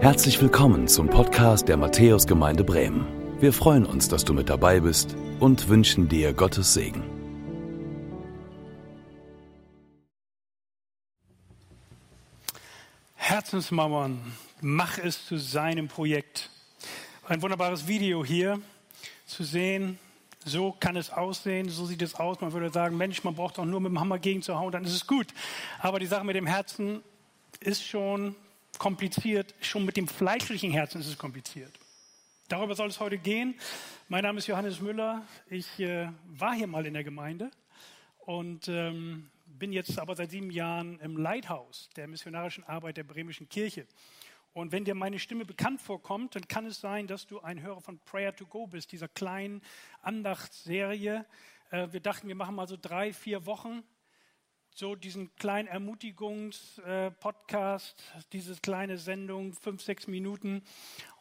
Herzlich willkommen zum Podcast der Matthäusgemeinde Bremen. Wir freuen uns, dass du mit dabei bist und wünschen dir Gottes Segen. Herzensmauern, mach es zu seinem Projekt. Ein wunderbares Video hier zu sehen. So kann es aussehen, so sieht es aus. Man würde sagen, Mensch, man braucht doch nur mit dem Hammer gegen zu hauen, dann ist es gut. Aber die Sache mit dem Herzen ist schon kompliziert. Schon mit dem fleischlichen Herzen ist es kompliziert. Darüber soll es heute gehen. Mein Name ist Johannes Müller. Ich äh, war hier mal in der Gemeinde und ähm, bin jetzt aber seit sieben Jahren im Leithaus der missionarischen Arbeit der Bremischen Kirche. Und wenn dir meine Stimme bekannt vorkommt, dann kann es sein, dass du ein Hörer von Prayer to Go bist, dieser kleinen Andachtsserie. Äh, wir dachten, wir machen mal so drei, vier Wochen so diesen kleinen Ermutigungspodcast, äh, diese kleine Sendung, fünf, sechs Minuten.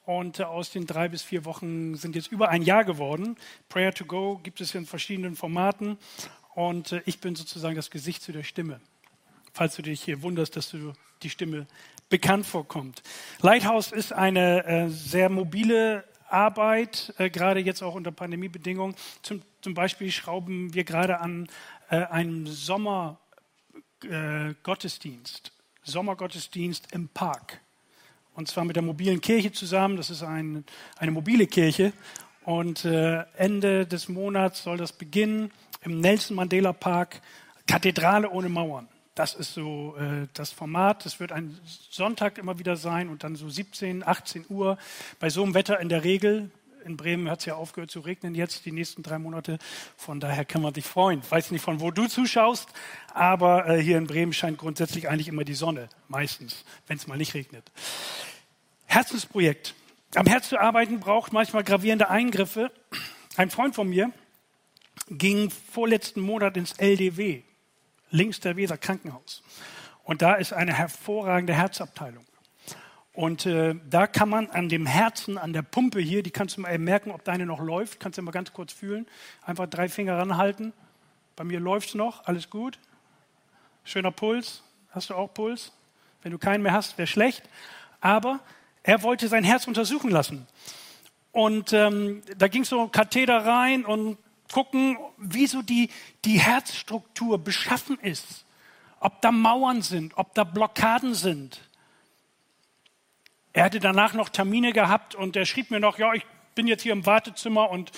Und äh, aus den drei bis vier Wochen sind jetzt über ein Jahr geworden. Prayer to Go gibt es in verschiedenen Formaten. Und äh, ich bin sozusagen das Gesicht zu der Stimme. Falls du dich hier wunderst, dass du die Stimme bekannt vorkommt. Lighthouse ist eine sehr mobile Arbeit, gerade jetzt auch unter Pandemiebedingungen. Zum, zum Beispiel schrauben wir gerade an äh, einem Sommergottesdienst, Sommergottesdienst im Park. Und zwar mit der mobilen Kirche zusammen. Das ist ein, eine mobile Kirche. Und äh, Ende des Monats soll das beginnen im Nelson Mandela Park, Kathedrale ohne Mauern. Das ist so äh, das Format. Das wird ein Sonntag immer wieder sein und dann so 17, 18 Uhr. Bei so einem Wetter in der Regel. In Bremen hat es ja aufgehört zu regnen jetzt die nächsten drei Monate. Von daher kann man sich freuen. Weiß nicht, von wo du zuschaust, aber äh, hier in Bremen scheint grundsätzlich eigentlich immer die Sonne, meistens, wenn es mal nicht regnet. Herzensprojekt. Am Herz zu arbeiten braucht manchmal gravierende Eingriffe. Ein Freund von mir ging vorletzten Monat ins LDW, links der Weser Krankenhaus. Und da ist eine hervorragende Herzabteilung. Und äh, da kann man an dem Herzen, an der Pumpe hier, die kannst du mal merken, ob deine noch läuft. Kannst du mal ganz kurz fühlen. Einfach drei Finger ranhalten. Bei mir läuft es noch, alles gut. Schöner Puls. Hast du auch Puls? Wenn du keinen mehr hast, wäre schlecht. Aber er wollte sein Herz untersuchen lassen. Und ähm, da ging so ein Katheter rein und gucken, wie so die, die Herzstruktur beschaffen ist. Ob da Mauern sind, ob da Blockaden sind. Er hatte danach noch Termine gehabt und er schrieb mir noch, ja, ich bin jetzt hier im Wartezimmer und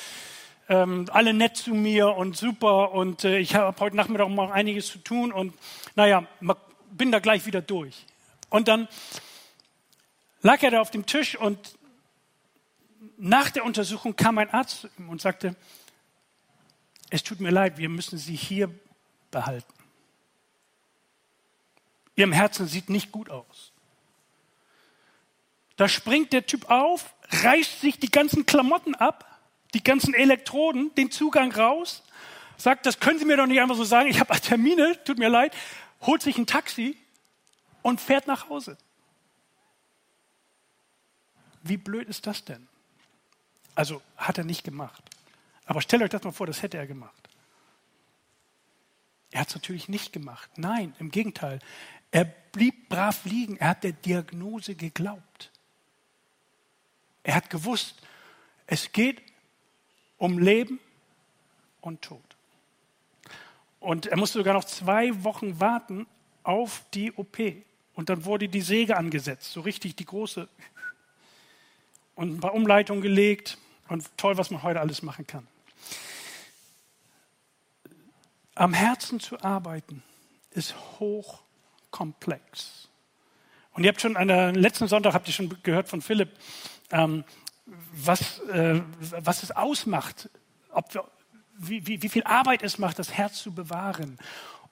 ähm, alle nett zu mir und super und äh, ich habe heute Nachmittag noch einiges zu tun und naja, bin da gleich wieder durch. Und dann lag er da auf dem Tisch und nach der Untersuchung kam ein Arzt und sagte, es tut mir leid, wir müssen Sie hier behalten. Ihrem Herzen sieht nicht gut aus. Da springt der Typ auf, reißt sich die ganzen Klamotten ab, die ganzen Elektroden, den Zugang raus, sagt, das können Sie mir doch nicht einfach so sagen, ich habe Termine, tut mir leid, holt sich ein Taxi und fährt nach Hause. Wie blöd ist das denn? Also hat er nicht gemacht. Aber stellt euch das mal vor, das hätte er gemacht. Er hat es natürlich nicht gemacht. Nein, im Gegenteil. Er blieb brav liegen. Er hat der Diagnose geglaubt. Er hat gewusst, es geht um Leben und Tod. Und er musste sogar noch zwei Wochen warten auf die OP. Und dann wurde die Säge angesetzt, so richtig die große. Und ein paar Umleitungen gelegt. Und toll, was man heute alles machen kann. Am Herzen zu arbeiten ist hochkomplex. Und ihr habt schon an der letzten Sonntag habt ihr schon gehört von Philipp, ähm, was, äh, was es ausmacht, ob wir, wie, wie, wie viel Arbeit es macht, das Herz zu bewahren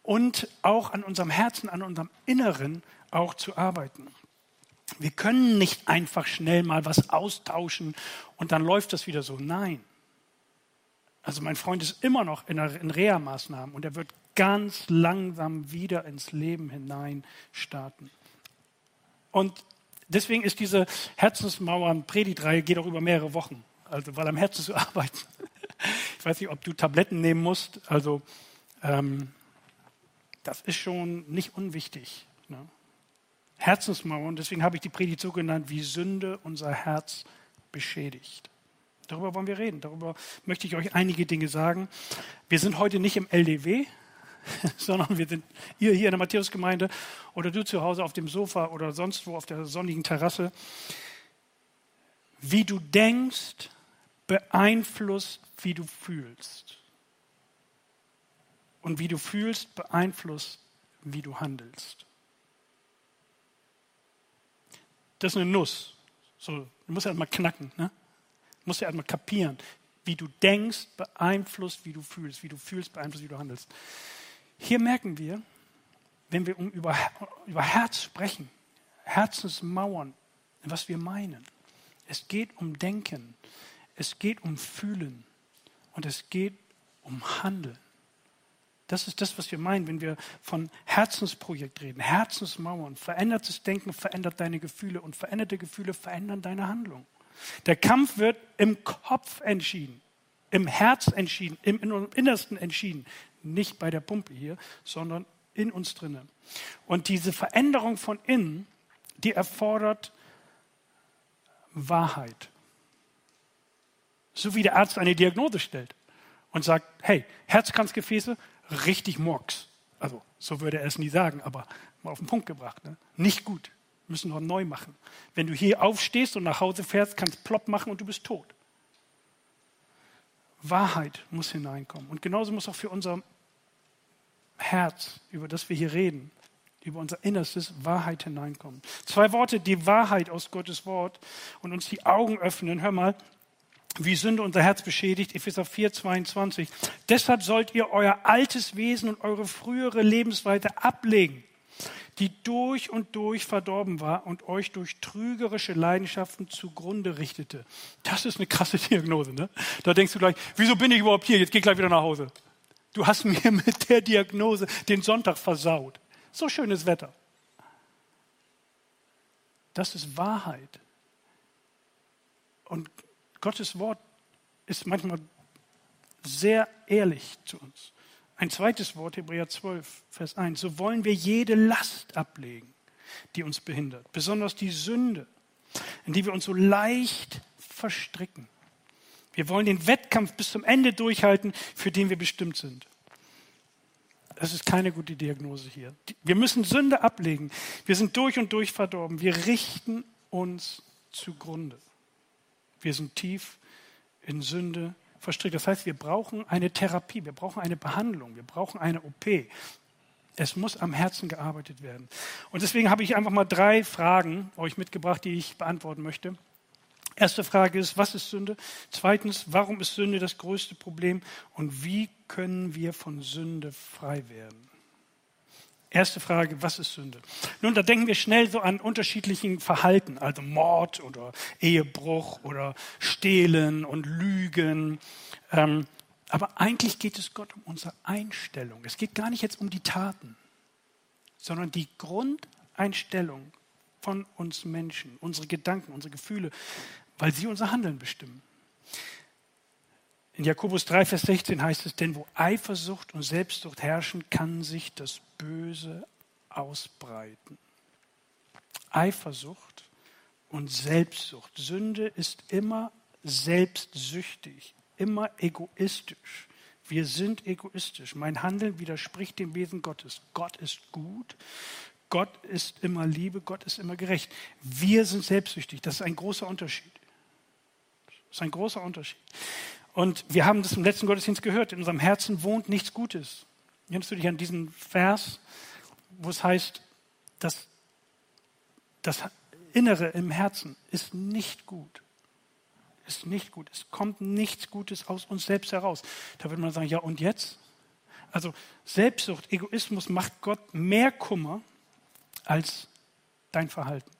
und auch an unserem Herzen, an unserem Inneren auch zu arbeiten. Wir können nicht einfach schnell mal was austauschen und dann läuft das wieder so. Nein. Also mein Freund ist immer noch in, in Reha-Maßnahmen und er wird ganz langsam wieder ins Leben hinein starten. Und deswegen ist diese Herzensmauern-Predigtreihe geht auch über mehrere Wochen. Also weil am Herzen zu arbeiten. Ich weiß nicht, ob du Tabletten nehmen musst. Also ähm, das ist schon nicht unwichtig. Ne? Herzensmauern. Deswegen habe ich die Predigt so genannt, wie Sünde unser Herz beschädigt. Darüber wollen wir reden. Darüber möchte ich euch einige Dinge sagen. Wir sind heute nicht im LDW, sondern wir sind ihr hier in der Matthäusgemeinde oder du zu Hause auf dem Sofa oder sonst wo auf der sonnigen Terrasse. Wie du denkst, beeinflusst, wie du fühlst. Und wie du fühlst, beeinflusst, wie du handelst. Das ist eine Nuss. So, du musst ja erstmal knacken. Ne? Du musst ja erstmal kapieren. Wie du denkst, beeinflusst, wie du fühlst. Wie du fühlst, beeinflusst, wie du handelst. Hier merken wir, wenn wir über, über Herz sprechen, Herzensmauern, was wir meinen. Es geht um Denken, es geht um Fühlen und es geht um Handeln. Das ist das, was wir meinen, wenn wir von Herzensprojekt reden. Herzensmauern. Verändertes Denken verändert deine Gefühle und veränderte Gefühle verändern deine Handlung. Der Kampf wird im Kopf entschieden, im Herz entschieden, im Innersten entschieden. Nicht bei der Pumpe hier, sondern in uns drinnen. Und diese Veränderung von innen, die erfordert Wahrheit. So wie der Arzt eine Diagnose stellt und sagt, hey, Herzkranzgefäße, richtig Murks. Also so würde er es nie sagen, aber mal auf den Punkt gebracht. Ne? Nicht gut. Müssen wir neu machen. Wenn du hier aufstehst und nach Hause fährst, kannst plopp machen und du bist tot. Wahrheit muss hineinkommen. Und genauso muss auch für unser Herz, über das wir hier reden, über unser Innerstes Wahrheit hineinkommen. Zwei Worte, die Wahrheit aus Gottes Wort und uns die Augen öffnen. Hör mal, wie Sünde unser Herz beschädigt, Epheser 4, 22. Deshalb sollt ihr euer altes Wesen und eure frühere Lebensweise ablegen, die durch und durch verdorben war und euch durch trügerische Leidenschaften zugrunde richtete. Das ist eine krasse Diagnose, ne? Da denkst du gleich, wieso bin ich überhaupt hier? Jetzt geh gleich wieder nach Hause. Du hast mir mit der Diagnose den Sonntag versaut. So schönes Wetter. Das ist Wahrheit. Und Gottes Wort ist manchmal sehr ehrlich zu uns. Ein zweites Wort, Hebräer 12, Vers 1. So wollen wir jede Last ablegen, die uns behindert, besonders die Sünde, in die wir uns so leicht verstricken. Wir wollen den Wettkampf bis zum Ende durchhalten, für den wir bestimmt sind. Das ist keine gute Diagnose hier. Wir müssen Sünde ablegen. Wir sind durch und durch verdorben. Wir richten uns zugrunde. Wir sind tief in Sünde verstrickt. Das heißt, wir brauchen eine Therapie, wir brauchen eine Behandlung, wir brauchen eine OP. Es muss am Herzen gearbeitet werden. Und deswegen habe ich einfach mal drei Fragen euch mitgebracht, die ich beantworten möchte. Erste Frage ist, was ist Sünde? Zweitens, warum ist Sünde das größte Problem? Und wie können wir von Sünde frei werden? Erste Frage, was ist Sünde? Nun, da denken wir schnell so an unterschiedlichen Verhalten, also Mord oder Ehebruch oder Stehlen und Lügen. Ähm, aber eigentlich geht es Gott um unsere Einstellung. Es geht gar nicht jetzt um die Taten, sondern die Grundeinstellung von uns Menschen, unsere Gedanken, unsere Gefühle, weil sie unser Handeln bestimmen. In Jakobus 3, Vers 16 heißt es, denn wo Eifersucht und Selbstsucht herrschen, kann sich das Böse ausbreiten. Eifersucht und Selbstsucht. Sünde ist immer selbstsüchtig, immer egoistisch. Wir sind egoistisch. Mein Handeln widerspricht dem Wesen Gottes. Gott ist gut. Gott ist immer Liebe. Gott ist immer gerecht. Wir sind selbstsüchtig. Das ist ein großer Unterschied. Das ist ein großer Unterschied. Und wir haben das im letzten Gottesdienst gehört. In unserem Herzen wohnt nichts Gutes. Erinnerst du dich an diesen Vers, wo es heißt, dass das Innere im Herzen ist nicht gut. Ist nicht gut. Es kommt nichts Gutes aus uns selbst heraus. Da würde man sagen, ja und jetzt? Also Selbstsucht, Egoismus macht Gott mehr Kummer als dein Verhalten.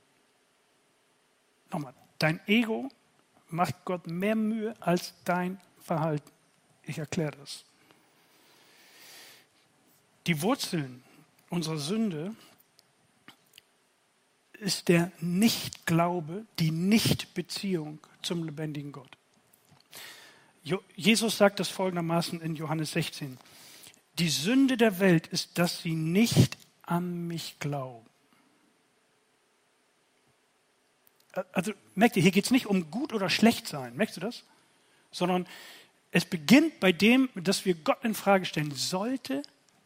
Nochmal, dein Ego macht Gott mehr Mühe als dein Verhalten. Ich erkläre das. Die Wurzeln unserer Sünde ist der Nichtglaube, die Nichtbeziehung zum lebendigen Gott. Jesus sagt das folgendermaßen in Johannes 16. Die Sünde der Welt ist, dass sie nicht an mich glauben. also merkt ihr, hier geht es nicht um gut oder schlecht sein, merkst du das? Sondern es beginnt bei dem, dass wir Gott in Frage stellen. Sollte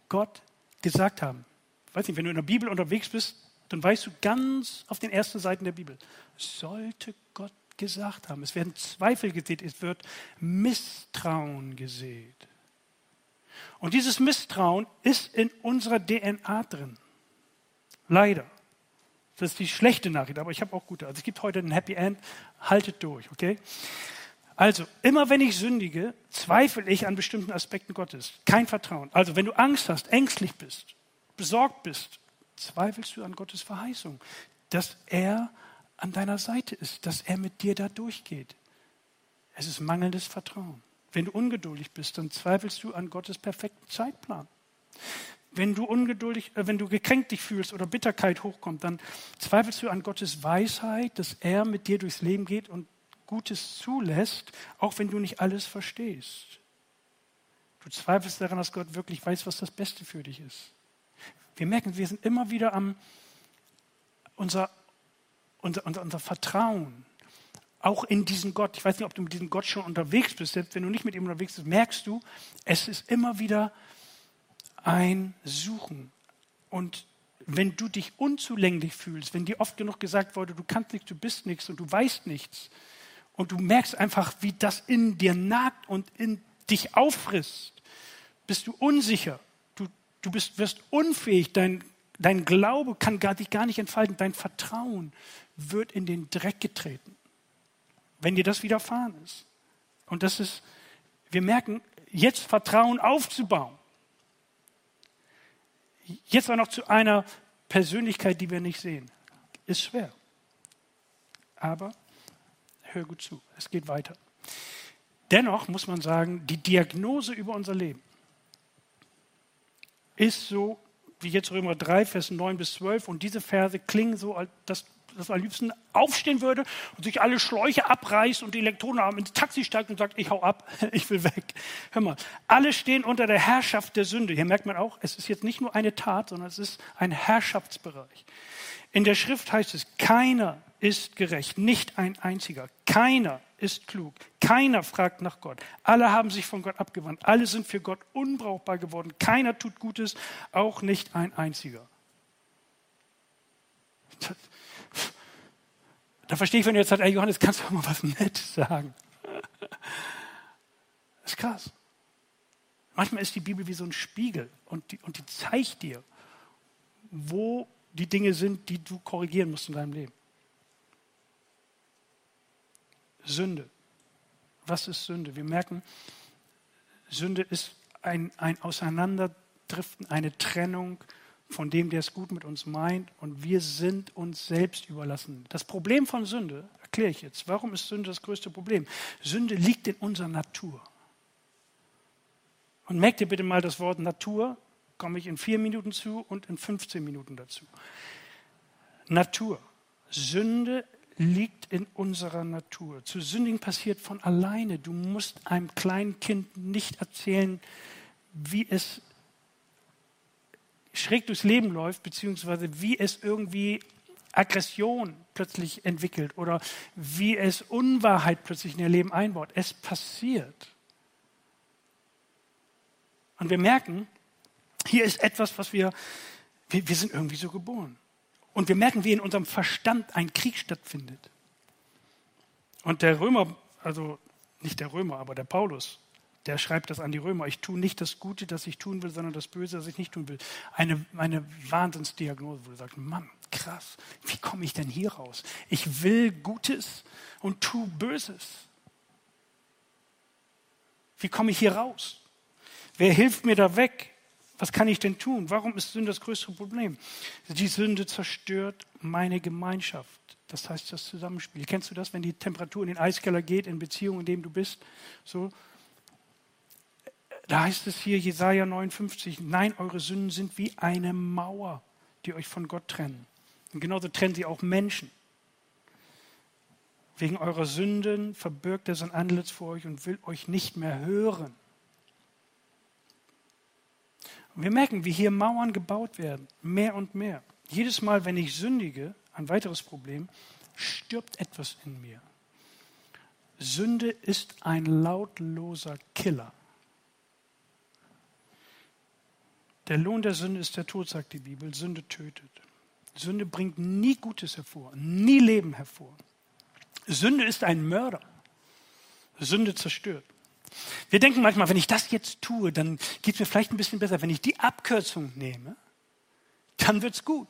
Gott gesagt haben? Ich weiß nicht, wenn du in der Bibel unterwegs bist, dann weißt du ganz auf den ersten Seiten der Bibel, sollte Gott gesagt haben. Es werden Zweifel gesät, es wird Misstrauen gesät. Und dieses Misstrauen ist in unserer DNA drin. Leider. Das ist die schlechte Nachricht, aber ich habe auch gute. Also es gibt heute ein Happy End. Haltet durch, okay? Also, immer wenn ich sündige, zweifle ich an bestimmten Aspekten Gottes. Kein Vertrauen. Also, wenn du Angst hast, ängstlich bist, besorgt bist, zweifelst du an Gottes Verheißung, dass er an deiner Seite ist, dass er mit dir da durchgeht. Es ist mangelndes Vertrauen. Wenn du ungeduldig bist, dann zweifelst du an Gottes perfekten Zeitplan. Wenn du ungeduldig, äh, wenn du gekränkt dich fühlst oder Bitterkeit hochkommt, dann zweifelst du an Gottes Weisheit, dass er mit dir durchs Leben geht und Gutes zulässt, auch wenn du nicht alles verstehst. Du zweifelst daran, dass Gott wirklich weiß, was das Beste für dich ist. Wir merken, wir sind immer wieder am unser, unser, unser, unser Vertrauen auch in diesen Gott. Ich weiß nicht, ob du mit diesem Gott schon unterwegs bist. Selbst wenn du nicht mit ihm unterwegs bist, merkst du, es ist immer wieder ein Suchen. Und wenn du dich unzulänglich fühlst, wenn dir oft genug gesagt wurde, du kannst nichts, du bist nichts und du weißt nichts, und du merkst einfach, wie das in dir nagt und in dich auffrisst, bist du unsicher, du, du bist, wirst unfähig, dein, dein Glaube kann gar, dich gar nicht entfalten, dein Vertrauen wird in den Dreck getreten, wenn dir das widerfahren ist. Und das ist, wir merken, jetzt Vertrauen aufzubauen Jetzt auch noch zu einer Persönlichkeit, die wir nicht sehen. Ist schwer. Aber hör gut zu, es geht weiter. Dennoch muss man sagen, die Diagnose über unser Leben ist so, wie jetzt Römer 3, Vers 9 bis 12. Und diese Verse klingen so, dass das am liebsten aufstehen würde und sich alle Schläuche abreißt und die Elektronen ins Taxi steigt und sagt, ich hau ab, ich will weg. Hör mal, alle stehen unter der Herrschaft der Sünde. Hier merkt man auch, es ist jetzt nicht nur eine Tat, sondern es ist ein Herrschaftsbereich. In der Schrift heißt es, keiner ist gerecht, nicht ein einziger. Keiner ist klug. Keiner fragt nach Gott. Alle haben sich von Gott abgewandt. Alle sind für Gott unbrauchbar geworden. Keiner tut Gutes, auch nicht ein einziger. Da verstehe ich, wenn du jetzt sagst, ey Johannes, kannst du mal was Nettes sagen? Das ist krass. Manchmal ist die Bibel wie so ein Spiegel und die, und die zeigt dir, wo die Dinge sind, die du korrigieren musst in deinem Leben. Sünde. Was ist Sünde? Wir merken, Sünde ist ein, ein Auseinanderdriften, eine Trennung von dem, der es gut mit uns meint und wir sind uns selbst überlassen. Das Problem von Sünde, erkläre ich jetzt, warum ist Sünde das größte Problem? Sünde liegt in unserer Natur. Und merkt ihr bitte mal das Wort Natur, komme ich in vier Minuten zu und in 15 Minuten dazu. Natur. Sünde liegt in unserer Natur. Zu sündigen passiert von alleine. Du musst einem kleinen Kind nicht erzählen, wie es schräg durchs Leben läuft, beziehungsweise wie es irgendwie Aggression plötzlich entwickelt oder wie es Unwahrheit plötzlich in ihr Leben einbaut. Es passiert. Und wir merken, hier ist etwas, was wir, wir, wir sind irgendwie so geboren. Und wir merken, wie in unserem Verstand ein Krieg stattfindet. Und der Römer, also nicht der Römer, aber der Paulus, der schreibt das an die Römer. Ich tue nicht das Gute, das ich tun will, sondern das Böse, das ich nicht tun will. Eine, eine Wahnsinnsdiagnose, wo du sagst, Mann, krass, wie komme ich denn hier raus? Ich will Gutes und tu Böses. Wie komme ich hier raus? Wer hilft mir da weg? Was kann ich denn tun? Warum ist Sünde das größte Problem? Die Sünde zerstört meine Gemeinschaft. Das heißt das Zusammenspiel. Kennst du das, wenn die Temperatur in den Eiskeller geht, in Beziehungen, in dem du bist? So, da heißt es hier, Jesaja 59, nein, eure Sünden sind wie eine Mauer, die euch von Gott trennen. Und genauso trennen sie auch Menschen. Wegen eurer Sünden verbirgt er sein Antlitz vor euch und will euch nicht mehr hören. Wir merken, wie hier Mauern gebaut werden, mehr und mehr. Jedes Mal, wenn ich sündige, ein weiteres Problem, stirbt etwas in mir. Sünde ist ein lautloser Killer. Der Lohn der Sünde ist der Tod, sagt die Bibel. Sünde tötet. Sünde bringt nie Gutes hervor, nie Leben hervor. Sünde ist ein Mörder. Sünde zerstört. Wir denken manchmal, wenn ich das jetzt tue, dann geht es mir vielleicht ein bisschen besser. Wenn ich die Abkürzung nehme, dann wird es gut.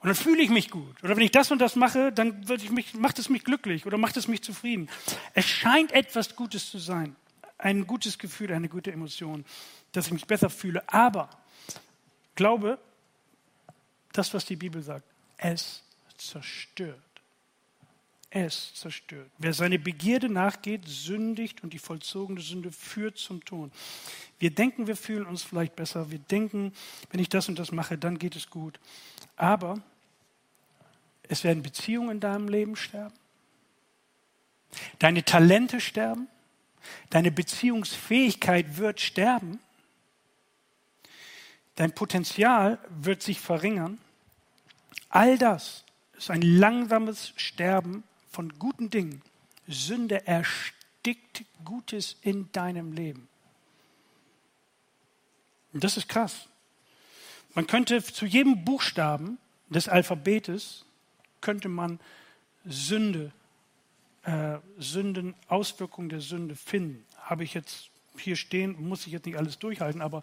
Und dann fühle ich mich gut. Oder wenn ich das und das mache, dann mich, macht es mich glücklich oder macht es mich zufrieden. Es scheint etwas Gutes zu sein. Ein gutes Gefühl, eine gute Emotion, dass ich mich besser fühle. Aber glaube, das, was die Bibel sagt, es zerstört. Es zerstört. Wer seine Begierde nachgeht, sündigt und die vollzogene Sünde führt zum Tod. Wir denken, wir fühlen uns vielleicht besser. Wir denken, wenn ich das und das mache, dann geht es gut. Aber es werden Beziehungen in deinem Leben sterben. Deine Talente sterben. Deine Beziehungsfähigkeit wird sterben. Dein Potenzial wird sich verringern. All das ist ein langsames Sterben von guten Dingen. Sünde erstickt Gutes in deinem Leben. Und das ist krass. Man könnte zu jedem Buchstaben des Alphabetes könnte man Sünde, äh, Sünden, Auswirkungen der Sünde finden. Habe ich jetzt hier stehen, muss ich jetzt nicht alles durchhalten, aber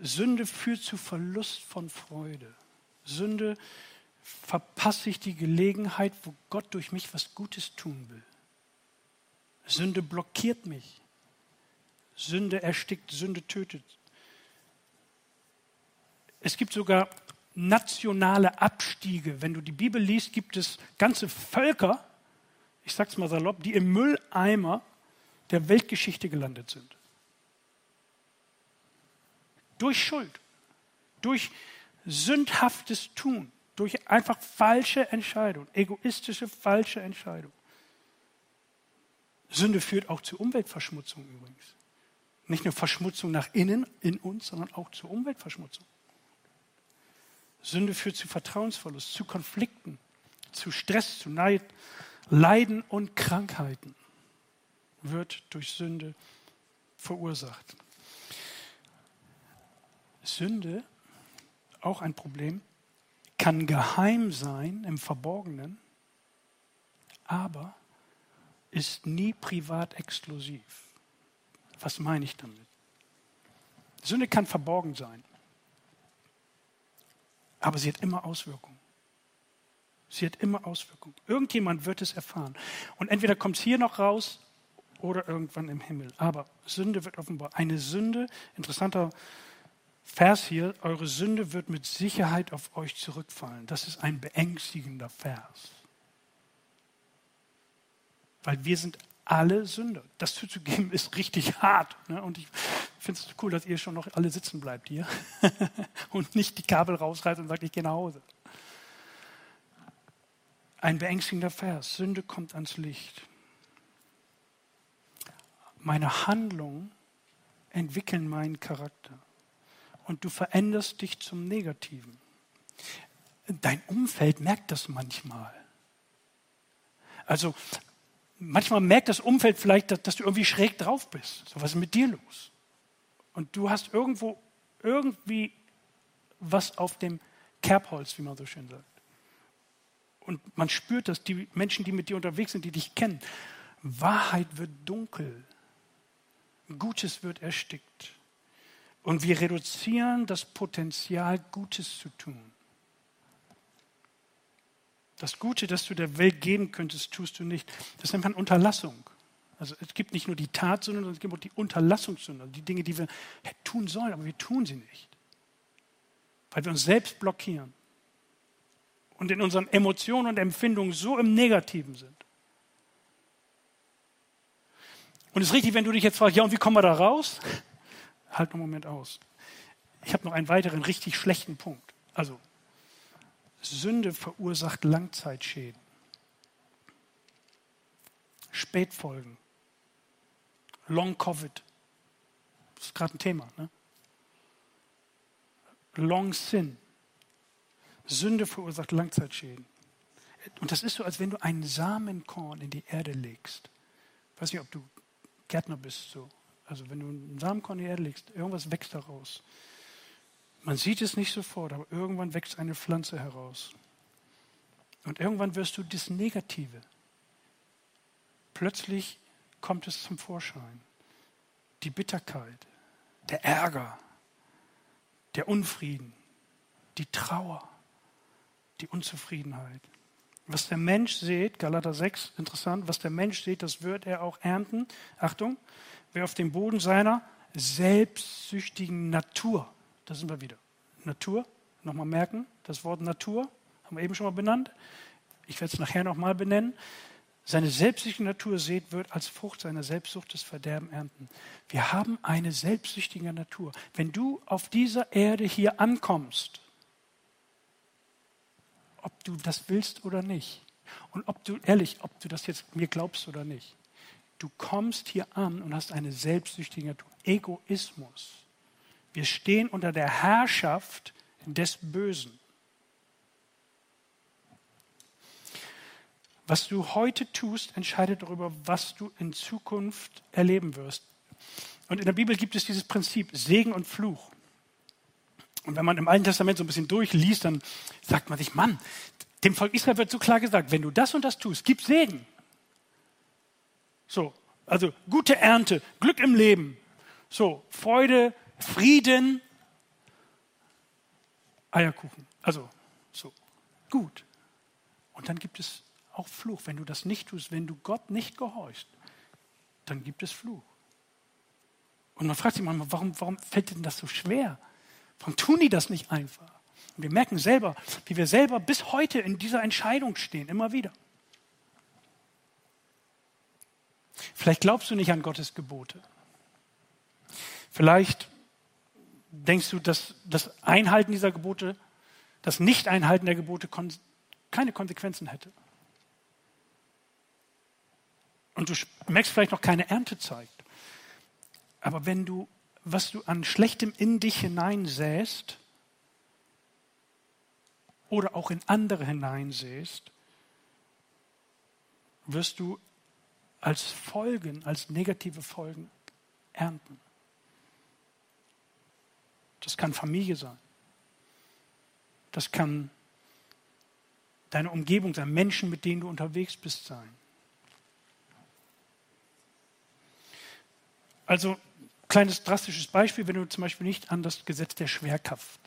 Sünde führt zu Verlust von Freude. Sünde verpasse ich die Gelegenheit, wo Gott durch mich was Gutes tun will. Sünde blockiert mich. Sünde erstickt, Sünde tötet. Es gibt sogar nationale Abstiege. Wenn du die Bibel liest, gibt es ganze Völker, ich sag's mal salopp, die im Mülleimer der Weltgeschichte gelandet sind. Durch Schuld, durch sündhaftes Tun, durch einfach falsche Entscheidung, egoistische falsche Entscheidung. Sünde führt auch zu Umweltverschmutzung übrigens. Nicht nur Verschmutzung nach innen, in uns, sondern auch zur Umweltverschmutzung. Sünde führt zu Vertrauensverlust, zu Konflikten, zu Stress, zu Neid, Leiden und Krankheiten wird durch Sünde verursacht. Sünde, auch ein Problem, kann geheim sein im Verborgenen, aber ist nie privat exklusiv. Was meine ich damit? Sünde kann verborgen sein. Aber sie hat immer Auswirkungen. Sie hat immer Auswirkungen. Irgendjemand wird es erfahren. Und entweder kommt es hier noch raus oder irgendwann im Himmel. Aber Sünde wird offenbar. Eine Sünde, interessanter Vers hier, eure Sünde wird mit Sicherheit auf euch zurückfallen. Das ist ein beängstigender Vers. Weil wir sind alle Sünder. Das zuzugeben ist richtig hart. Ne? Und ich finde es cool, dass ihr schon noch alle sitzen bleibt hier und nicht die Kabel rausreißt und sagt, ich gehe nach Hause. Ein beängstigender Vers. Sünde kommt ans Licht. Meine Handlungen entwickeln meinen Charakter. Und du veränderst dich zum Negativen. Dein Umfeld merkt das manchmal. Also manchmal merkt das Umfeld vielleicht, dass, dass, du irgendwie schräg drauf bist. So, was ist mit dir los? Und du hast irgendwo irgendwie was auf dem Kerbholz, wie man so schön sagt. Und man spürt, dass die Menschen, die mit dir unterwegs sind, die dich kennen, Wahrheit wird dunkel, Gutes wird erstickt. Und wir reduzieren das Potenzial, Gutes zu tun. Das Gute, das du der Welt geben könntest, tust du nicht. Das nennt man Unterlassung. Also es gibt nicht nur die Tatsünde, sondern es gibt auch die Unterlassungssünde, die Dinge, die wir tun sollen, aber wir tun sie nicht. Weil wir uns selbst blockieren und in unseren Emotionen und Empfindungen so im Negativen sind. Und es ist richtig, wenn du dich jetzt fragst, ja, und wie kommen wir da raus? Halt einen Moment aus. Ich habe noch einen weiteren richtig schlechten Punkt. Also, Sünde verursacht Langzeitschäden. Spätfolgen. Long Covid. Das ist gerade ein Thema. Ne? Long Sin. Sünde verursacht Langzeitschäden. und das ist so, als wenn du ein Samenkorn in die Erde legst. Ich weiß nicht, ob du Gärtner bist, so. Also wenn du ein Samenkorn in die Erde legst, irgendwas wächst daraus. Man sieht es nicht sofort, aber irgendwann wächst eine Pflanze heraus. Und irgendwann wirst du das Negative. Plötzlich kommt es zum Vorschein. Die Bitterkeit, der Ärger, der Unfrieden, die Trauer, die Unzufriedenheit. Was der Mensch sieht, Galater 6, interessant, was der Mensch sieht, das wird er auch ernten. Achtung, wer auf dem Boden seiner selbstsüchtigen Natur, da sind wir wieder, Natur, nochmal merken, das Wort Natur, haben wir eben schon mal benannt, ich werde es nachher nochmal benennen, seine selbstsüchtige Natur seht, wird als Frucht seiner Selbstsucht das Verderben ernten. Wir haben eine selbstsüchtige Natur. Wenn du auf dieser Erde hier ankommst, ob du das willst oder nicht, und ob du, ehrlich, ob du das jetzt mir glaubst oder nicht, du kommst hier an und hast eine selbstsüchtige Natur. Egoismus. Wir stehen unter der Herrschaft des Bösen. Was du heute tust, entscheidet darüber, was du in Zukunft erleben wirst. Und in der Bibel gibt es dieses Prinzip Segen und Fluch. Und wenn man im Alten Testament so ein bisschen durchliest, dann sagt man sich, Mann, dem Volk Israel wird so klar gesagt, wenn du das und das tust, gib Segen. So, also gute Ernte, Glück im Leben, so Freude, Frieden, Eierkuchen. Also so gut. Und dann gibt es auch Fluch. Wenn du das nicht tust, wenn du Gott nicht gehorchst, dann gibt es Fluch. Und man fragt sich manchmal, warum, warum fällt denn das so schwer? Warum tun die das nicht einfach? Und wir merken selber, wie wir selber bis heute in dieser Entscheidung stehen, immer wieder. Vielleicht glaubst du nicht an Gottes Gebote. Vielleicht denkst du, dass das Einhalten dieser Gebote, das Nicht-Einhalten der Gebote keine Konsequenzen hätte und du merkst vielleicht noch keine Ernte zeigt. Aber wenn du, was du an Schlechtem in dich hineinsäst oder auch in andere hineinsäst, wirst du als Folgen, als negative Folgen ernten. Das kann Familie sein. Das kann deine Umgebung sein, Menschen, mit denen du unterwegs bist sein. Also, kleines drastisches Beispiel, wenn du zum Beispiel nicht an das Gesetz der Schwerkraft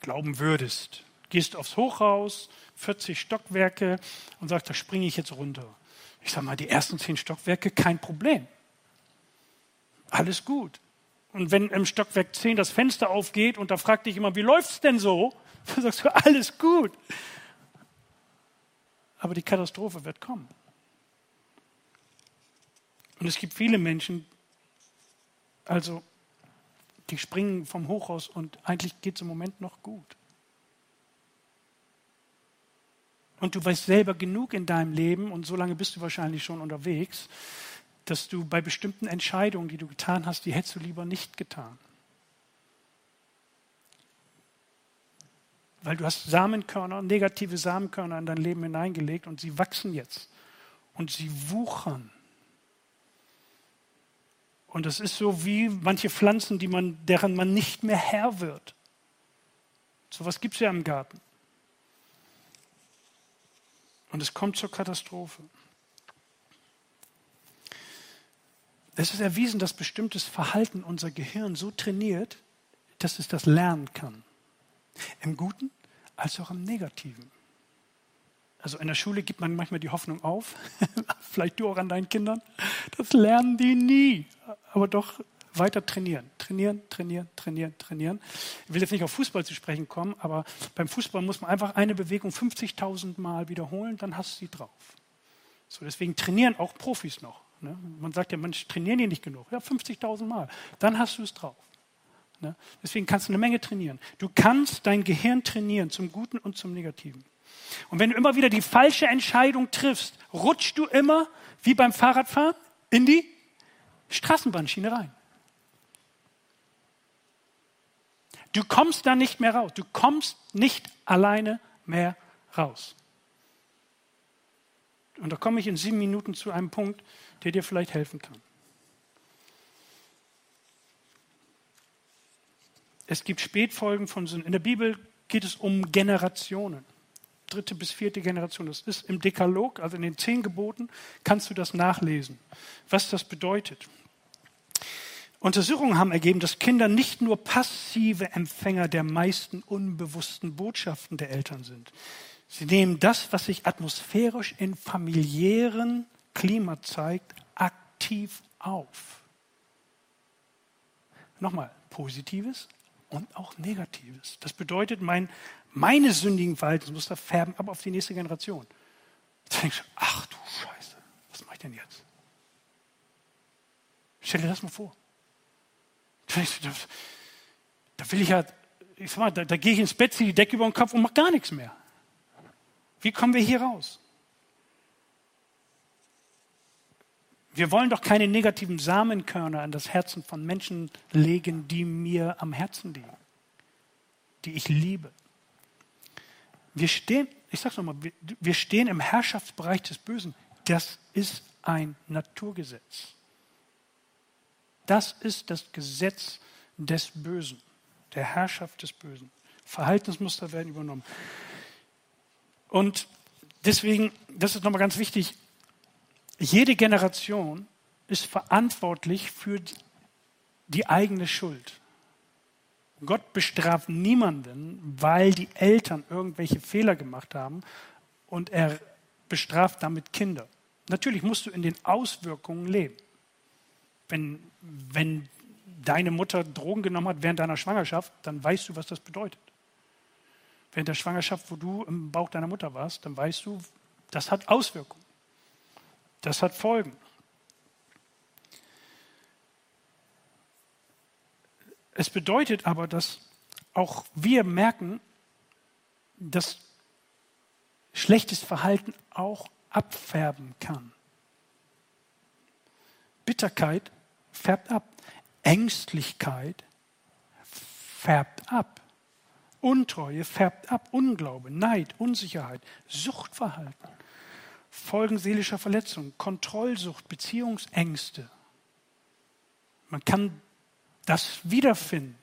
glauben würdest. Gehst aufs Hochhaus, 40 Stockwerke und sagst, da springe ich jetzt runter. Ich sage mal, die ersten 10 Stockwerke, kein Problem. Alles gut. Und wenn im Stockwerk 10 das Fenster aufgeht und da fragt dich jemand, wie läuft es denn so? Dann sagst du, alles gut. Aber die Katastrophe wird kommen. Und es gibt viele Menschen, also, die springen vom Hochhaus und eigentlich geht es im Moment noch gut. Und du weißt selber genug in deinem Leben, und so lange bist du wahrscheinlich schon unterwegs, dass du bei bestimmten Entscheidungen, die du getan hast, die hättest du lieber nicht getan. Weil du hast Samenkörner, negative Samenkörner in dein Leben hineingelegt und sie wachsen jetzt. Und sie wuchern. Und es ist so wie manche Pflanzen, man, deren man nicht mehr Herr wird. So was gibt es ja im Garten. Und es kommt zur Katastrophe. Es ist erwiesen, dass bestimmtes Verhalten unser Gehirn so trainiert, dass es das lernen kann. Im Guten als auch im Negativen. Also in der Schule gibt man manchmal die Hoffnung auf, vielleicht du auch an deinen Kindern, das lernen die nie, aber doch weiter trainieren, trainieren, trainieren, trainieren, trainieren. Ich will jetzt nicht auf Fußball zu sprechen kommen, aber beim Fußball muss man einfach eine Bewegung 50.000 Mal wiederholen, dann hast du sie drauf. So, deswegen trainieren auch Profis noch. Ne? Man sagt ja, Mensch, trainieren die nicht genug. Ja, 50.000 Mal. Dann hast du es drauf. Ne? Deswegen kannst du eine Menge trainieren. Du kannst dein Gehirn trainieren zum Guten und zum Negativen. Und wenn du immer wieder die falsche Entscheidung triffst, rutschst du immer, wie beim Fahrradfahren, in die Straßenbahnschiene rein. Du kommst da nicht mehr raus. Du kommst nicht alleine mehr raus. Und da komme ich in sieben Minuten zu einem Punkt, der dir vielleicht helfen kann. Es gibt Spätfolgen von Sünden. In der Bibel geht es um Generationen. Dritte bis vierte Generation. Das ist im Dekalog, also in den zehn Geboten, kannst du das nachlesen, was das bedeutet. Untersuchungen haben ergeben, dass Kinder nicht nur passive Empfänger der meisten unbewussten Botschaften der Eltern sind. Sie nehmen das, was sich atmosphärisch in familiären Klima zeigt, aktiv auf. Nochmal, Positives und auch Negatives. Das bedeutet, mein, meine sündigen Verhaltensmuster färben ab auf die nächste Generation. Jetzt denkst du, ach du Scheiße, was mache ich denn jetzt? Stell dir das mal vor. Da will ich ja, ich sag mal, da, da gehe ich ins Bett, ziehe die Decke über den Kopf und mache gar nichts mehr. Wie kommen wir hier raus? Wir wollen doch keine negativen Samenkörner an das Herzen von Menschen legen, die mir am Herzen liegen, die ich liebe. Wir stehen, ich sag's nochmal, wir, wir stehen im Herrschaftsbereich des Bösen. Das ist ein Naturgesetz. Das ist das Gesetz des Bösen, der Herrschaft des Bösen. Verhaltensmuster werden übernommen. Und deswegen, das ist nochmal ganz wichtig, jede Generation ist verantwortlich für die eigene Schuld. Gott bestraft niemanden, weil die Eltern irgendwelche Fehler gemacht haben und er bestraft damit Kinder. Natürlich musst du in den Auswirkungen leben wenn, wenn deine Mutter Drogen genommen hat während deiner Schwangerschaft, dann weißt du, was das bedeutet. Während der Schwangerschaft, wo du im Bauch deiner Mutter warst, dann weißt du, das hat Auswirkungen. Das hat Folgen. Es bedeutet aber, dass auch wir merken, dass schlechtes Verhalten auch abfärben kann. Bitterkeit färbt ab. Ängstlichkeit färbt ab. Untreue färbt ab. Unglaube, Neid, Unsicherheit, Suchtverhalten, Folgen seelischer Verletzungen, Kontrollsucht, Beziehungsängste. Man kann das wiederfinden,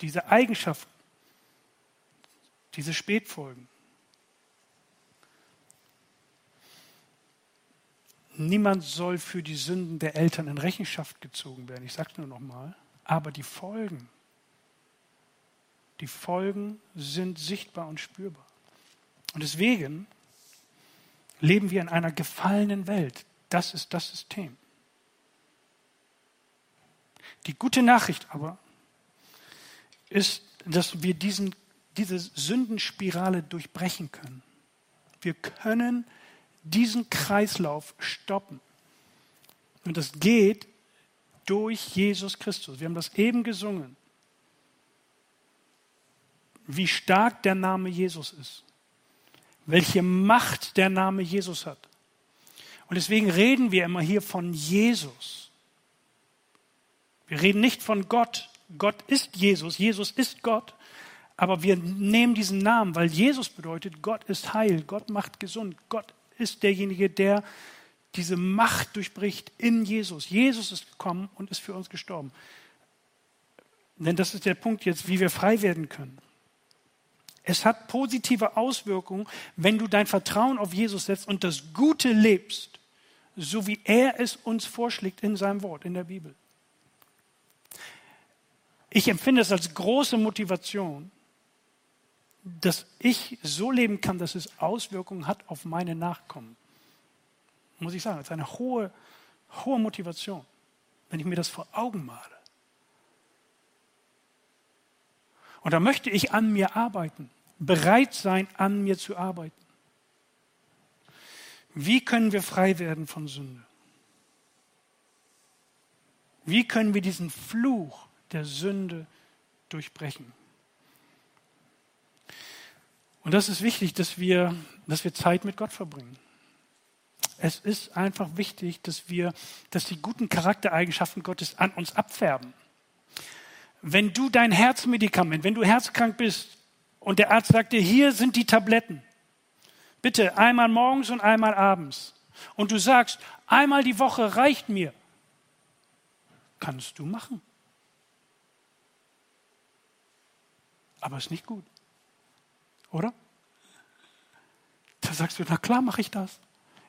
diese Eigenschaften, diese Spätfolgen. Niemand soll für die Sünden der Eltern in Rechenschaft gezogen werden. Ich sage es nur noch mal. Aber die Folgen, die Folgen sind sichtbar und spürbar. Und deswegen leben wir in einer gefallenen Welt. Das ist das System. Die gute Nachricht aber ist, dass wir diesen, diese Sündenspirale durchbrechen können. Wir können diesen Kreislauf stoppen. Und das geht durch Jesus Christus. Wir haben das eben gesungen. Wie stark der Name Jesus ist. Welche Macht der Name Jesus hat. Und deswegen reden wir immer hier von Jesus. Wir reden nicht von Gott. Gott ist Jesus. Jesus ist Gott. Aber wir nehmen diesen Namen, weil Jesus bedeutet, Gott ist heil, Gott macht gesund, Gott ist derjenige, der diese Macht durchbricht in Jesus. Jesus ist gekommen und ist für uns gestorben. Denn das ist der Punkt jetzt, wie wir frei werden können. Es hat positive Auswirkungen, wenn du dein Vertrauen auf Jesus setzt und das Gute lebst, so wie er es uns vorschlägt in seinem Wort, in der Bibel. Ich empfinde es als große Motivation, dass ich so leben kann, dass es Auswirkungen hat auf meine Nachkommen. Muss ich sagen, das ist eine hohe, hohe Motivation, wenn ich mir das vor Augen male. Und da möchte ich an mir arbeiten, bereit sein, an mir zu arbeiten. Wie können wir frei werden von Sünde? Wie können wir diesen Fluch der Sünde durchbrechen? Und das ist wichtig, dass wir, dass wir Zeit mit Gott verbringen. Es ist einfach wichtig, dass wir, dass die guten Charaktereigenschaften Gottes an uns abfärben. Wenn du dein Herzmedikament, wenn du herzkrank bist und der Arzt sagt dir, hier sind die Tabletten, bitte einmal morgens und einmal abends. und du sagst, einmal die Woche reicht mir, kannst du machen. Aber ist nicht gut. Oder? Da sagst du, na klar mache ich das.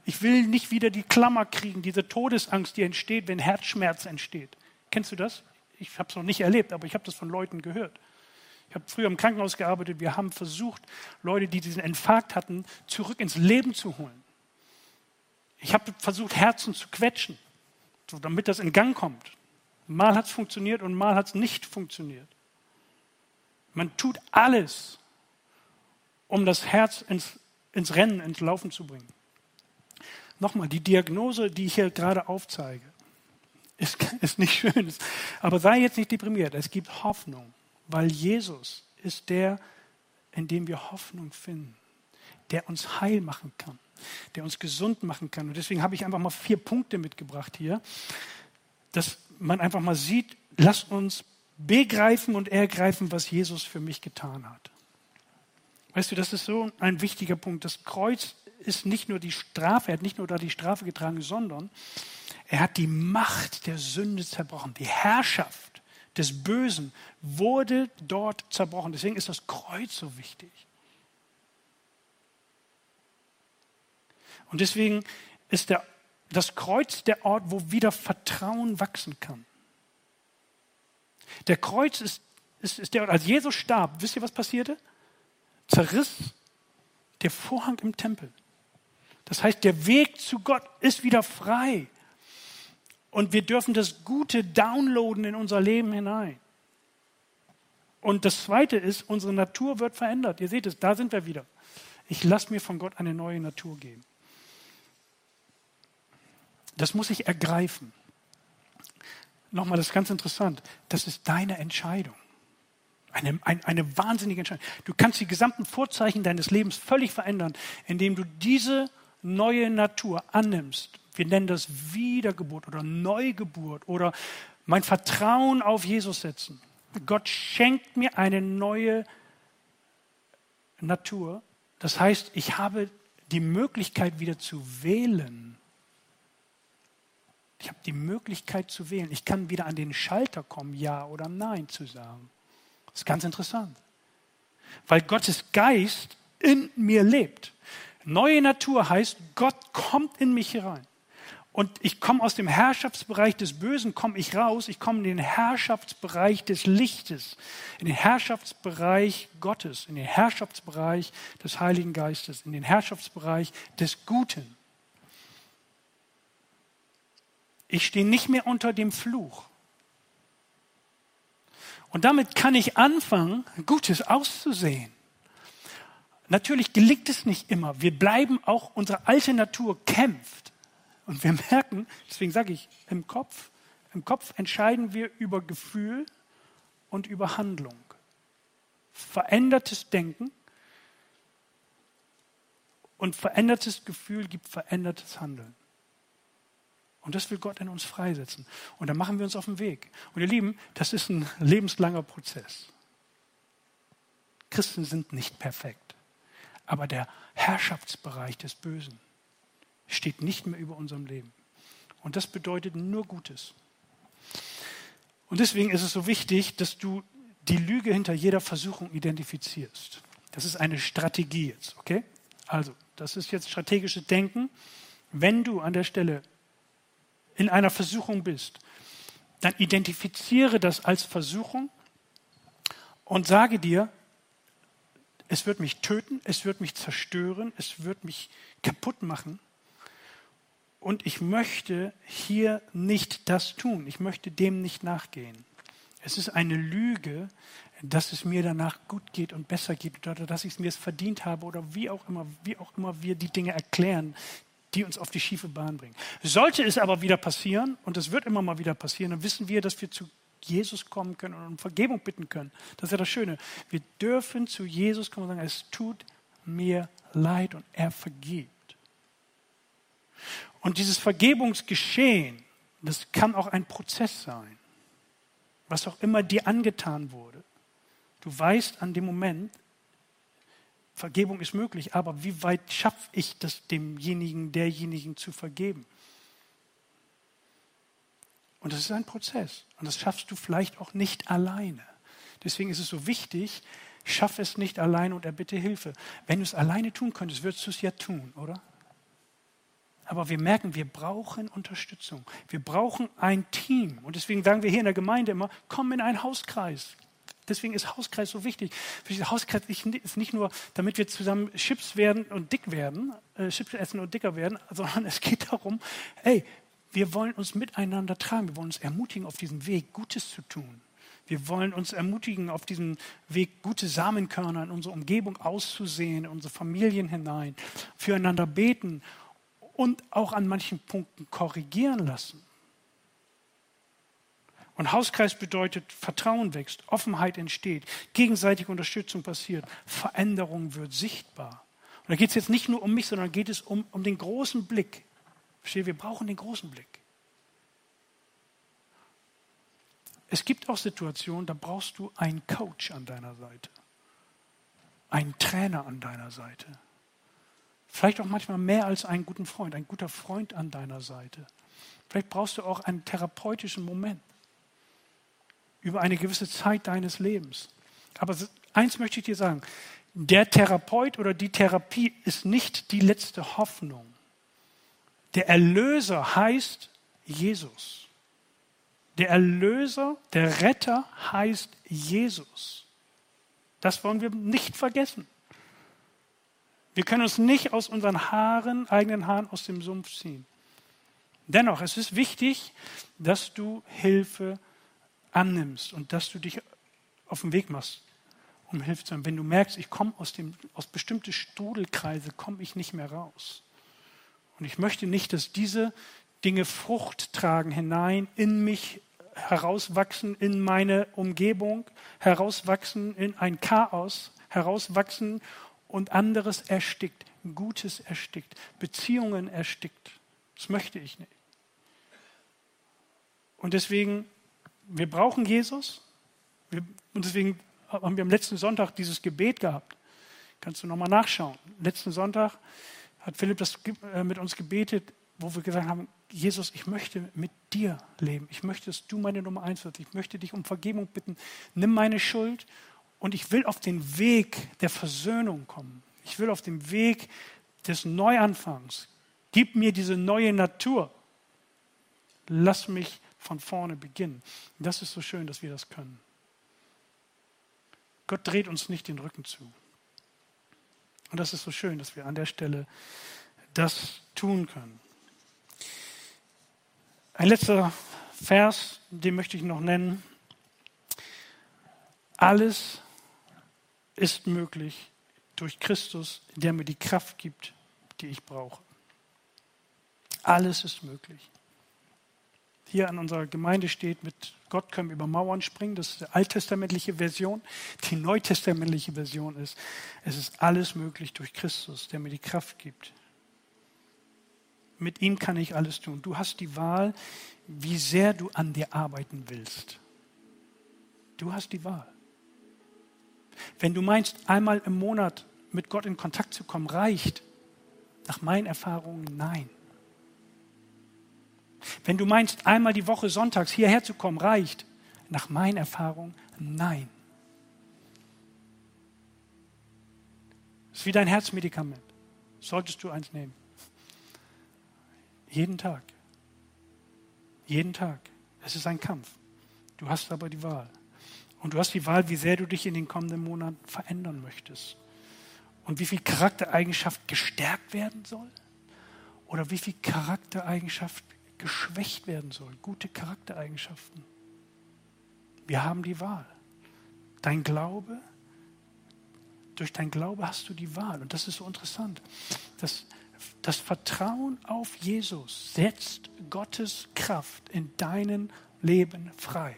Ich will nicht wieder die Klammer kriegen, diese Todesangst, die entsteht, wenn Herzschmerz entsteht. Kennst du das? Ich habe es noch nicht erlebt, aber ich habe das von Leuten gehört. Ich habe früher im Krankenhaus gearbeitet. Wir haben versucht, Leute, die diesen Infarkt hatten, zurück ins Leben zu holen. Ich habe versucht, Herzen zu quetschen, so, damit das in Gang kommt. Mal hat es funktioniert und mal hat es nicht funktioniert. Man tut alles, um das Herz ins, ins Rennen, ins Laufen zu bringen. Nochmal, die Diagnose, die ich hier gerade aufzeige, ist, ist nicht schön. Aber sei jetzt nicht deprimiert. Es gibt Hoffnung weil Jesus ist der, in dem wir Hoffnung finden, der uns heil machen kann, der uns gesund machen kann. Und deswegen habe ich einfach mal vier Punkte mitgebracht hier, dass man einfach mal sieht, lass uns begreifen und ergreifen, was Jesus für mich getan hat. Weißt du, das ist so ein wichtiger Punkt. Das Kreuz ist nicht nur die Strafe, er hat nicht nur da die Strafe getragen, sondern er hat die Macht der Sünde zerbrochen, die Herrschaft des Bösen wurde dort zerbrochen. Deswegen ist das Kreuz so wichtig. Und deswegen ist der, das Kreuz der Ort, wo wieder Vertrauen wachsen kann. Der Kreuz ist, ist, ist der Ort, als Jesus starb, wisst ihr, was passierte? Zerriss der Vorhang im Tempel. Das heißt, der Weg zu Gott ist wieder frei. Und wir dürfen das Gute downloaden in unser Leben hinein. Und das Zweite ist, unsere Natur wird verändert. Ihr seht es, da sind wir wieder. Ich lasse mir von Gott eine neue Natur geben. Das muss ich ergreifen. Nochmal, das ist ganz interessant. Das ist deine Entscheidung. Eine, eine, eine wahnsinnige Entscheidung. Du kannst die gesamten Vorzeichen deines Lebens völlig verändern, indem du diese neue Natur annimmst wir nennen das Wiedergeburt oder Neugeburt oder mein Vertrauen auf Jesus setzen. Gott schenkt mir eine neue Natur. Das heißt, ich habe die Möglichkeit wieder zu wählen. Ich habe die Möglichkeit zu wählen. Ich kann wieder an den Schalter kommen, ja oder nein zu sagen. Das ist ganz interessant. Weil Gottes Geist in mir lebt. Neue Natur heißt, Gott kommt in mich herein. Und ich komme aus dem Herrschaftsbereich des Bösen, komme ich raus, ich komme in den Herrschaftsbereich des Lichtes, in den Herrschaftsbereich Gottes, in den Herrschaftsbereich des Heiligen Geistes, in den Herrschaftsbereich des Guten. Ich stehe nicht mehr unter dem Fluch. Und damit kann ich anfangen, Gutes auszusehen. Natürlich gelingt es nicht immer. Wir bleiben auch, unsere alte Natur kämpft. Und wir merken, deswegen sage ich, im Kopf, im Kopf entscheiden wir über Gefühl und über Handlung. Verändertes Denken und verändertes Gefühl gibt verändertes Handeln. Und das will Gott in uns freisetzen. Und da machen wir uns auf den Weg. Und ihr Lieben, das ist ein lebenslanger Prozess. Christen sind nicht perfekt. Aber der Herrschaftsbereich des Bösen, steht nicht mehr über unserem Leben. Und das bedeutet nur Gutes. Und deswegen ist es so wichtig, dass du die Lüge hinter jeder Versuchung identifizierst. Das ist eine Strategie jetzt, okay? Also, das ist jetzt strategisches Denken. Wenn du an der Stelle in einer Versuchung bist, dann identifiziere das als Versuchung und sage dir, es wird mich töten, es wird mich zerstören, es wird mich kaputt machen. Und ich möchte hier nicht das tun. Ich möchte dem nicht nachgehen. Es ist eine Lüge, dass es mir danach gut geht und besser geht oder dass ich es mir verdient habe oder wie auch immer, wie auch immer wir die Dinge erklären, die uns auf die schiefe Bahn bringen. Sollte es aber wieder passieren, und es wird immer mal wieder passieren, dann wissen wir, dass wir zu Jesus kommen können und um Vergebung bitten können. Das ist ja das Schöne. Wir dürfen zu Jesus kommen und sagen, es tut mir leid und er vergibt. Und dieses Vergebungsgeschehen, das kann auch ein Prozess sein, was auch immer dir angetan wurde. Du weißt an dem Moment, Vergebung ist möglich, aber wie weit schaffe ich das demjenigen, derjenigen zu vergeben? Und das ist ein Prozess. Und das schaffst du vielleicht auch nicht alleine. Deswegen ist es so wichtig, schaff es nicht alleine und erbitte Hilfe. Wenn du es alleine tun könntest, würdest du es ja tun, oder? Aber wir merken, wir brauchen Unterstützung. Wir brauchen ein Team. Und deswegen sagen wir hier in der Gemeinde immer, komm in einen Hauskreis. Deswegen ist Hauskreis so wichtig. Hauskreis ist nicht nur, damit wir zusammen Chips werden und dick werden, äh, Chips essen und dicker werden, sondern es geht darum, hey, wir wollen uns miteinander tragen, wir wollen uns ermutigen, auf diesem Weg Gutes zu tun. Wir wollen uns ermutigen, auf diesem Weg gute Samenkörner in unsere Umgebung auszusehen, in unsere Familien hinein, füreinander beten und auch an manchen Punkten korrigieren lassen. Und Hauskreis bedeutet, Vertrauen wächst, Offenheit entsteht, gegenseitige Unterstützung passiert, Veränderung wird sichtbar. Und da geht es jetzt nicht nur um mich, sondern geht es um, um den großen Blick. Verstehe, wir brauchen den großen Blick. Es gibt auch Situationen, da brauchst du einen Coach an deiner Seite, einen Trainer an deiner Seite. Vielleicht auch manchmal mehr als einen guten Freund, ein guter Freund an deiner Seite. Vielleicht brauchst du auch einen therapeutischen Moment über eine gewisse Zeit deines Lebens. Aber eins möchte ich dir sagen, der Therapeut oder die Therapie ist nicht die letzte Hoffnung. Der Erlöser heißt Jesus. Der Erlöser, der Retter heißt Jesus. Das wollen wir nicht vergessen. Wir können uns nicht aus unseren Haaren, eigenen Haaren aus dem Sumpf ziehen. Dennoch, es ist wichtig, dass du Hilfe annimmst und dass du dich auf den Weg machst, um Hilfe zu haben. Wenn du merkst, ich komme aus, dem, aus bestimmten Strudelkreise, komme ich nicht mehr raus. Und ich möchte nicht, dass diese Dinge Frucht tragen hinein in mich, herauswachsen in meine Umgebung, herauswachsen in ein Chaos, herauswachsen und anderes erstickt, Gutes erstickt, Beziehungen erstickt. Das möchte ich nicht. Und deswegen, wir brauchen Jesus. Wir, und deswegen haben wir am letzten Sonntag dieses Gebet gehabt. Kannst du nochmal nachschauen. Letzten Sonntag hat Philipp das äh, mit uns gebetet, wo wir gesagt haben, Jesus, ich möchte mit dir leben. Ich möchte, dass du meine Nummer eins wirst. Ich möchte dich um Vergebung bitten. Nimm meine Schuld und ich will auf den Weg der Versöhnung kommen. Ich will auf den Weg des Neuanfangs. Gib mir diese neue Natur. Lass mich von vorne beginnen. Das ist so schön, dass wir das können. Gott dreht uns nicht den Rücken zu. Und das ist so schön, dass wir an der Stelle das tun können. Ein letzter Vers, den möchte ich noch nennen. Alles ist möglich durch Christus, der mir die Kraft gibt, die ich brauche. Alles ist möglich. Hier an unserer Gemeinde steht, mit Gott können wir über Mauern springen. Das ist die alttestamentliche Version. Die neutestamentliche Version ist, es ist alles möglich durch Christus, der mir die Kraft gibt, mit ihm kann ich alles tun. Du hast die Wahl, wie sehr du an dir arbeiten willst. Du hast die Wahl. Wenn du meinst, einmal im Monat mit Gott in Kontakt zu kommen, reicht, nach meinen Erfahrungen nein. Wenn du meinst, einmal die Woche sonntags hierher zu kommen, reicht, nach meinen Erfahrungen nein. Das ist wie dein Herzmedikament. Solltest du eins nehmen. Jeden Tag. Jeden Tag. Es ist ein Kampf. Du hast aber die Wahl. Und du hast die Wahl, wie sehr du dich in den kommenden Monaten verändern möchtest. Und wie viel Charaktereigenschaft gestärkt werden soll. Oder wie viel Charaktereigenschaft geschwächt werden soll. Gute Charaktereigenschaften. Wir haben die Wahl. Dein Glaube, durch dein Glaube hast du die Wahl. Und das ist so interessant. dass das Vertrauen auf Jesus setzt Gottes Kraft in deinem Leben frei.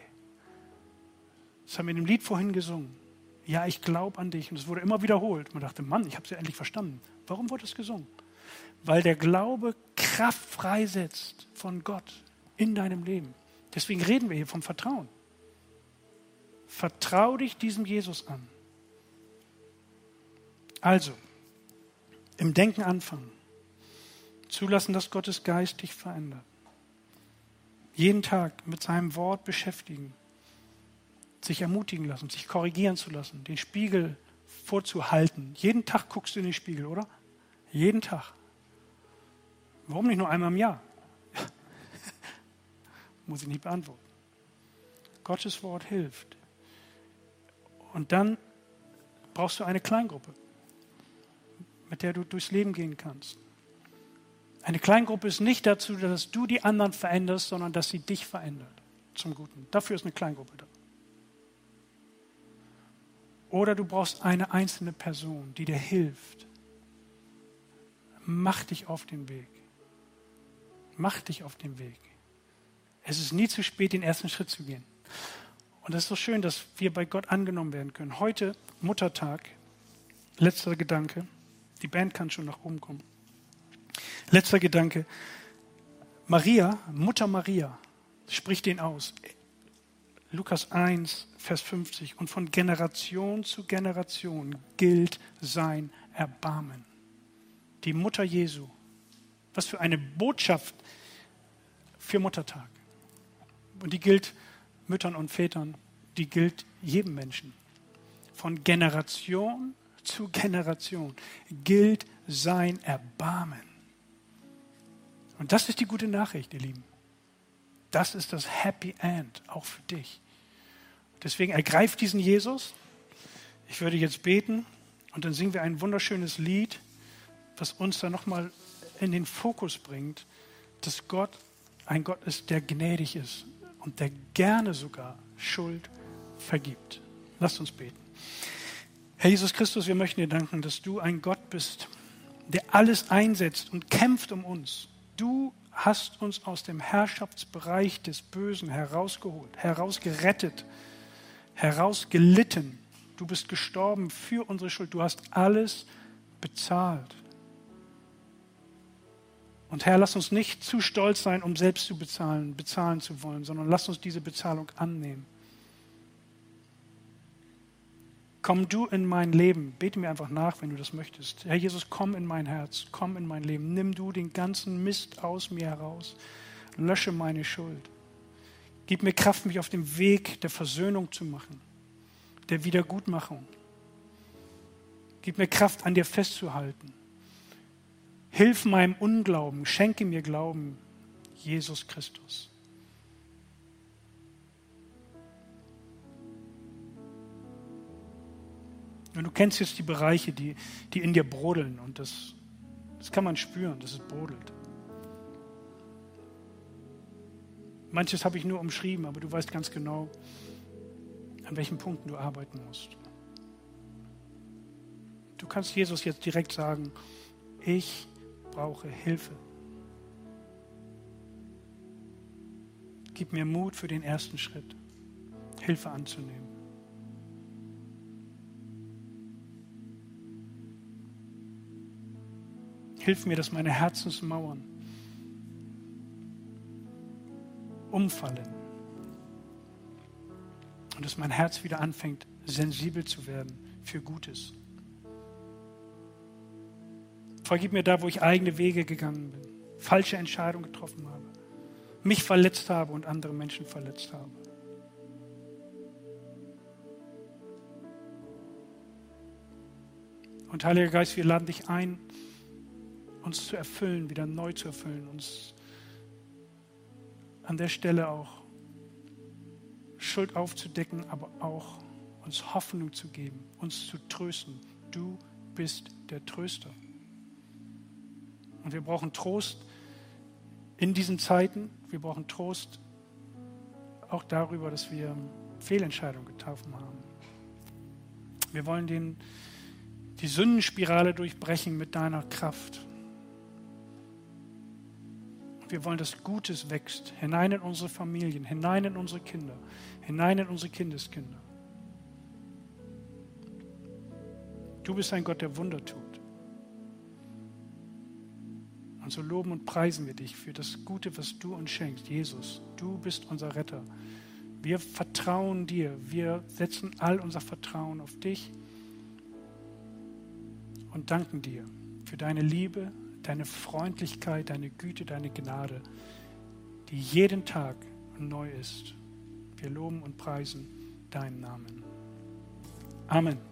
Das haben wir in dem Lied vorhin gesungen. Ja, ich glaube an dich. Und es wurde immer wiederholt. Man dachte, Mann, ich habe es ja endlich verstanden. Warum wurde es gesungen? Weil der Glaube Kraft freisetzt von Gott in deinem Leben. Deswegen reden wir hier vom Vertrauen. Vertrau dich diesem Jesus an. Also, im Denken anfangen. Zulassen, dass Gottes Geist dich verändert. Jeden Tag mit seinem Wort beschäftigen. Sich ermutigen lassen, sich korrigieren zu lassen, den Spiegel vorzuhalten. Jeden Tag guckst du in den Spiegel, oder? Jeden Tag. Warum nicht nur einmal im Jahr? Muss ich nicht beantworten. Gottes Wort hilft. Und dann brauchst du eine Kleingruppe, mit der du durchs Leben gehen kannst. Eine Kleingruppe ist nicht dazu, dass du die anderen veränderst, sondern dass sie dich verändert zum Guten. Dafür ist eine Kleingruppe da. Oder du brauchst eine einzelne Person, die dir hilft. Mach dich auf den Weg. Mach dich auf den Weg. Es ist nie zu spät, den ersten Schritt zu gehen. Und es ist so schön, dass wir bei Gott angenommen werden können. Heute Muttertag, letzter Gedanke. Die Band kann schon nach oben kommen. Letzter Gedanke. Maria, Mutter Maria, spricht den aus. Lukas 1, Vers 50. Und von Generation zu Generation gilt sein Erbarmen. Die Mutter Jesu. Was für eine Botschaft für Muttertag. Und die gilt Müttern und Vätern, die gilt jedem Menschen. Von Generation zu Generation gilt sein Erbarmen. Und das ist die gute Nachricht, ihr Lieben. Das ist das Happy End, auch für dich. Deswegen ergreift diesen Jesus. Ich würde jetzt beten und dann singen wir ein wunderschönes Lied, was uns da nochmal in den Fokus bringt, dass Gott ein Gott ist, der gnädig ist und der gerne sogar Schuld vergibt. Lasst uns beten. Herr Jesus Christus, wir möchten dir danken, dass du ein Gott bist, der alles einsetzt und kämpft um uns. Du hast uns aus dem Herrschaftsbereich des Bösen herausgeholt, herausgerettet, herausgelitten. Du bist gestorben für unsere Schuld. Du hast alles bezahlt. Und Herr, lass uns nicht zu stolz sein, um selbst zu bezahlen, bezahlen zu wollen, sondern lass uns diese Bezahlung annehmen. Komm du in mein Leben. Bete mir einfach nach, wenn du das möchtest. Herr Jesus, komm in mein Herz, komm in mein Leben. Nimm du den ganzen Mist aus mir heraus. Lösche meine Schuld. Gib mir Kraft, mich auf dem Weg der Versöhnung zu machen, der Wiedergutmachung. Gib mir Kraft, an dir festzuhalten. Hilf meinem Unglauben, schenke mir Glauben, Jesus Christus. Und du kennst jetzt die Bereiche, die, die in dir brodeln und das, das kann man spüren, dass es brodelt. Manches habe ich nur umschrieben, aber du weißt ganz genau, an welchen Punkten du arbeiten musst. Du kannst Jesus jetzt direkt sagen, ich brauche Hilfe. Gib mir Mut für den ersten Schritt, Hilfe anzunehmen. Hilf mir, dass meine Herzensmauern umfallen und dass mein Herz wieder anfängt, sensibel zu werden für Gutes. Vergib mir da, wo ich eigene Wege gegangen bin, falsche Entscheidungen getroffen habe, mich verletzt habe und andere Menschen verletzt habe. Und Heiliger Geist, wir laden dich ein, uns zu erfüllen, wieder neu zu erfüllen, uns an der Stelle auch Schuld aufzudecken, aber auch uns Hoffnung zu geben, uns zu trösten. Du bist der Tröster. Und wir brauchen Trost in diesen Zeiten. Wir brauchen Trost auch darüber, dass wir Fehlentscheidungen getroffen haben. Wir wollen den, die Sündenspirale durchbrechen mit deiner Kraft. Wir wollen, dass Gutes wächst hinein in unsere Familien, hinein in unsere Kinder, hinein in unsere Kindeskinder. Du bist ein Gott, der Wunder tut. Und so loben und preisen wir dich für das Gute, was du uns schenkst. Jesus, du bist unser Retter. Wir vertrauen dir. Wir setzen all unser Vertrauen auf dich. und danken dir für deine Liebe, deine Freundlichkeit, deine Güte, deine Gnade, die jeden Tag neu ist. Wir loben und preisen deinen Namen. Amen.